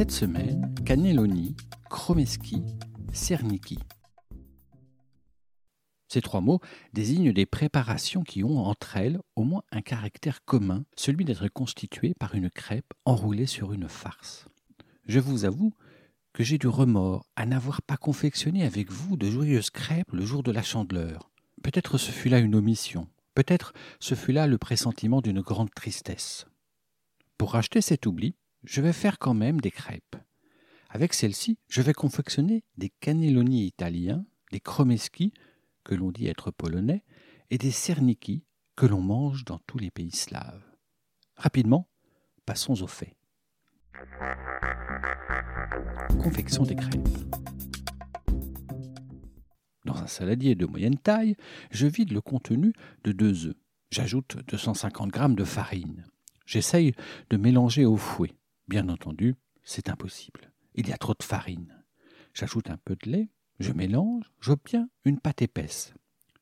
Cette semaine, cannelloni, chromeski, cerniki. Ces trois mots désignent des préparations qui ont entre elles au moins un caractère commun, celui d'être constituées par une crêpe enroulée sur une farce. Je vous avoue que j'ai du remords à n'avoir pas confectionné avec vous de joyeuses crêpes le jour de la chandeleur. Peut-être ce fut là une omission, peut-être ce fut là le pressentiment d'une grande tristesse. Pour racheter cet oubli, je vais faire quand même des crêpes. Avec celle-ci, je vais confectionner des cannelloni italiens, des chromeski, que l'on dit être polonais, et des cerniki, que l'on mange dans tous les pays slaves. Rapidement, passons au fait. Confection des crêpes. Dans un saladier de moyenne taille, je vide le contenu de deux œufs. J'ajoute 250 g de farine. J'essaye de mélanger au fouet. Bien entendu, c'est impossible. Il y a trop de farine. J'ajoute un peu de lait, je mélange, j'obtiens une pâte épaisse.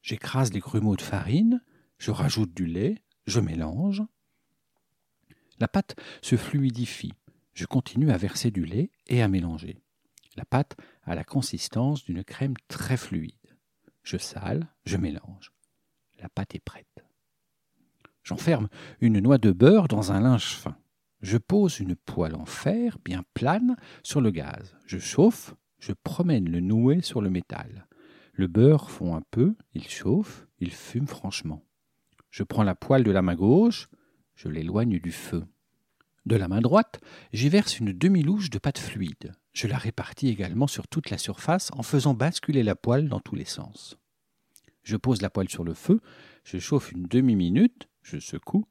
J'écrase les grumeaux de farine, je rajoute du lait, je mélange. La pâte se fluidifie. Je continue à verser du lait et à mélanger. La pâte a la consistance d'une crème très fluide. Je sale, je mélange. La pâte est prête. J'enferme une noix de beurre dans un linge fin. Je pose une poêle en fer bien plane sur le gaz. Je chauffe, je promène le nouet sur le métal. Le beurre fond un peu, il chauffe, il fume franchement. Je prends la poêle de la main gauche, je l'éloigne du feu. De la main droite, j'y verse une demi-louche de pâte fluide. Je la répartis également sur toute la surface en faisant basculer la poêle dans tous les sens. Je pose la poêle sur le feu, je chauffe une demi-minute, je secoue,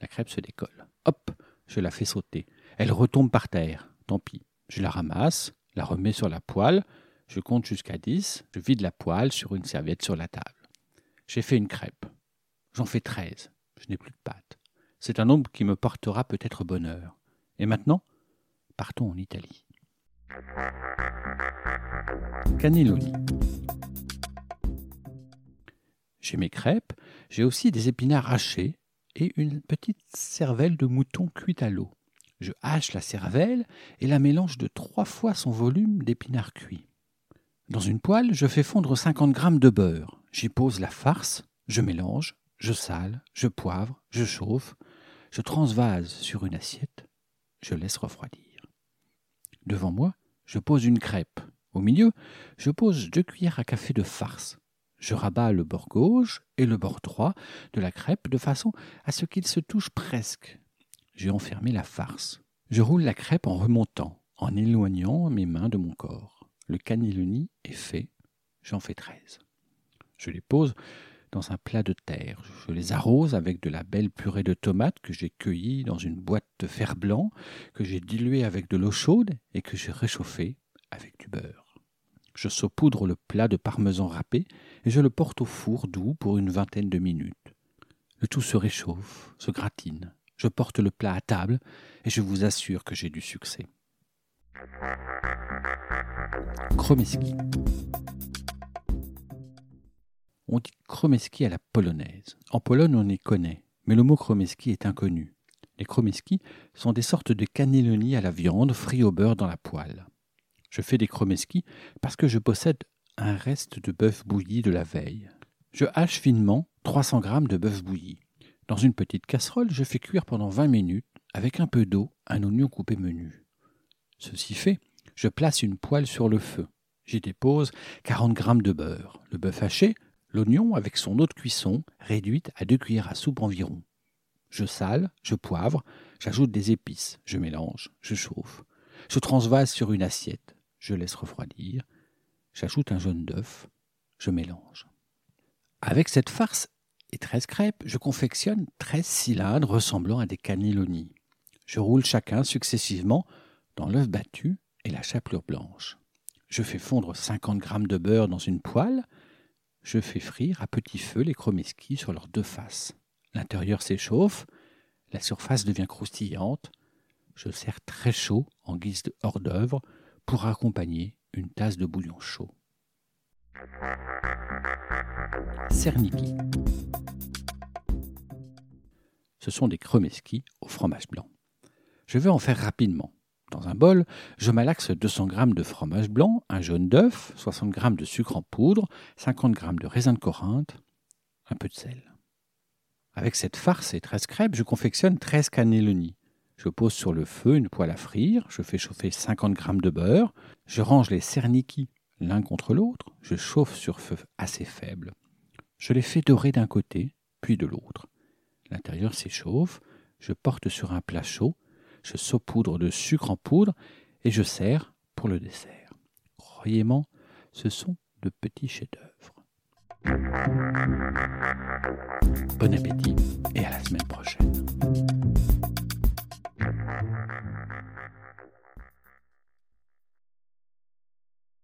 la crêpe se décolle. Hop, je la fais sauter. Elle retombe par terre. Tant pis. Je la ramasse, la remets sur la poêle, je compte jusqu'à dix, je vide la poêle sur une serviette sur la table. J'ai fait une crêpe. J'en fais treize. Je n'ai plus de pâte. C'est un nombre qui me portera peut-être bonheur. Et maintenant, partons en Italie. Cannelloni. J'ai mes crêpes, j'ai aussi des épinards hachés, et une petite cervelle de mouton cuite à l'eau. Je hache la cervelle et la mélange de trois fois son volume d'épinards cuits. Dans une poêle, je fais fondre 50 grammes de beurre. J'y pose la farce, je mélange, je sale, je poivre, je chauffe, je transvase sur une assiette, je laisse refroidir. Devant moi, je pose une crêpe. Au milieu, je pose deux cuillères à café de farce. Je rabats le bord gauche et le bord droit de la crêpe de façon à ce qu'ils se touchent presque. J'ai enfermé la farce. Je roule la crêpe en remontant, en éloignant mes mains de mon corps. Le cannelloni est fait. J'en fais treize. Je les pose dans un plat de terre. Je les arrose avec de la belle purée de tomates que j'ai cueillie dans une boîte de fer blanc, que j'ai diluée avec de l'eau chaude et que j'ai réchauffée avec du beurre. Je saupoudre le plat de parmesan râpé et je le porte au four doux pour une vingtaine de minutes. Le tout se réchauffe, se gratine. Je porte le plat à table et je vous assure que j'ai du succès. Chromeski. On dit chromeski à la polonaise. En Pologne, on y connaît, mais le mot chromeski est inconnu. Les chromeski sont des sortes de cannelloni à la viande frits au beurre dans la poêle. Je fais des chromeski parce que je possède un reste de bœuf bouilli de la veille. Je hache finement 300 g de bœuf bouilli. Dans une petite casserole, je fais cuire pendant 20 minutes, avec un peu d'eau, un oignon coupé menu. Ceci fait, je place une poêle sur le feu. J'y dépose 40 g de beurre, le bœuf haché, l'oignon avec son eau de cuisson réduite à deux cuillères à soupe environ. Je sale, je poivre, j'ajoute des épices, je mélange, je chauffe. Je transvase sur une assiette je laisse refroidir, j'ajoute un jaune d'œuf, je mélange. Avec cette farce et 13 crêpes, je confectionne 13 cylindres ressemblant à des cannelloni. Je roule chacun successivement dans l'œuf battu et la chapelure blanche. Je fais fondre 50 g de beurre dans une poêle. Je fais frire à petit feu les chromeski sur leurs deux faces. L'intérieur s'échauffe, la surface devient croustillante. Je sers très chaud en guise de hors-d'œuvre pour accompagner une tasse de bouillon chaud. Cerniki. Ce sont des cremeski au fromage blanc. Je vais en faire rapidement. Dans un bol, je malaxe 200 g de fromage blanc, un jaune d'œuf, 60 g de sucre en poudre, 50 g de raisin de Corinthe, un peu de sel. Avec cette farce et 13 crêpes, je confectionne 13 cannelloni. Je pose sur le feu une poêle à frire, je fais chauffer 50 g de beurre, je range les cerniki l'un contre l'autre, je chauffe sur feu assez faible. Je les fais dorer d'un côté, puis de l'autre. L'intérieur s'échauffe, je porte sur un plat chaud, je saupoudre de sucre en poudre et je sers pour le dessert. Croyez-moi, ce sont de petits chefs-d'œuvre. Bon appétit et à la semaine prochaine. Thank you.